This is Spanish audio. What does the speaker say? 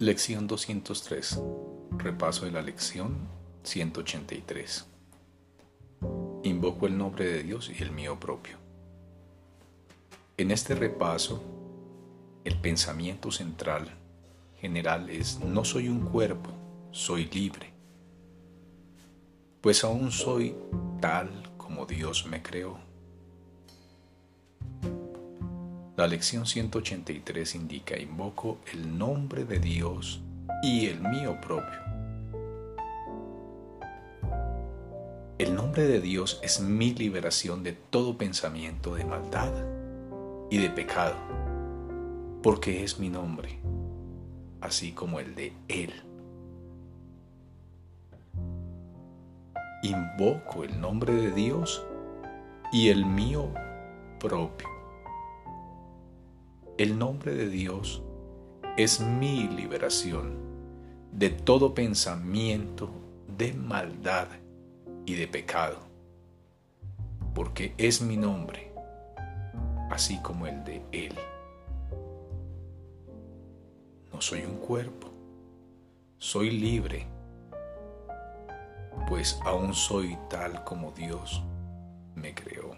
Lección 203. Repaso de la lección 183. Invoco el nombre de Dios y el mío propio. En este repaso, el pensamiento central general es no soy un cuerpo, soy libre, pues aún soy tal como Dios me creó. La lección 183 indica, invoco el nombre de Dios y el mío propio. El nombre de Dios es mi liberación de todo pensamiento de maldad y de pecado, porque es mi nombre, así como el de Él. Invoco el nombre de Dios y el mío propio. El nombre de Dios es mi liberación de todo pensamiento de maldad y de pecado, porque es mi nombre, así como el de Él. No soy un cuerpo, soy libre, pues aún soy tal como Dios me creó.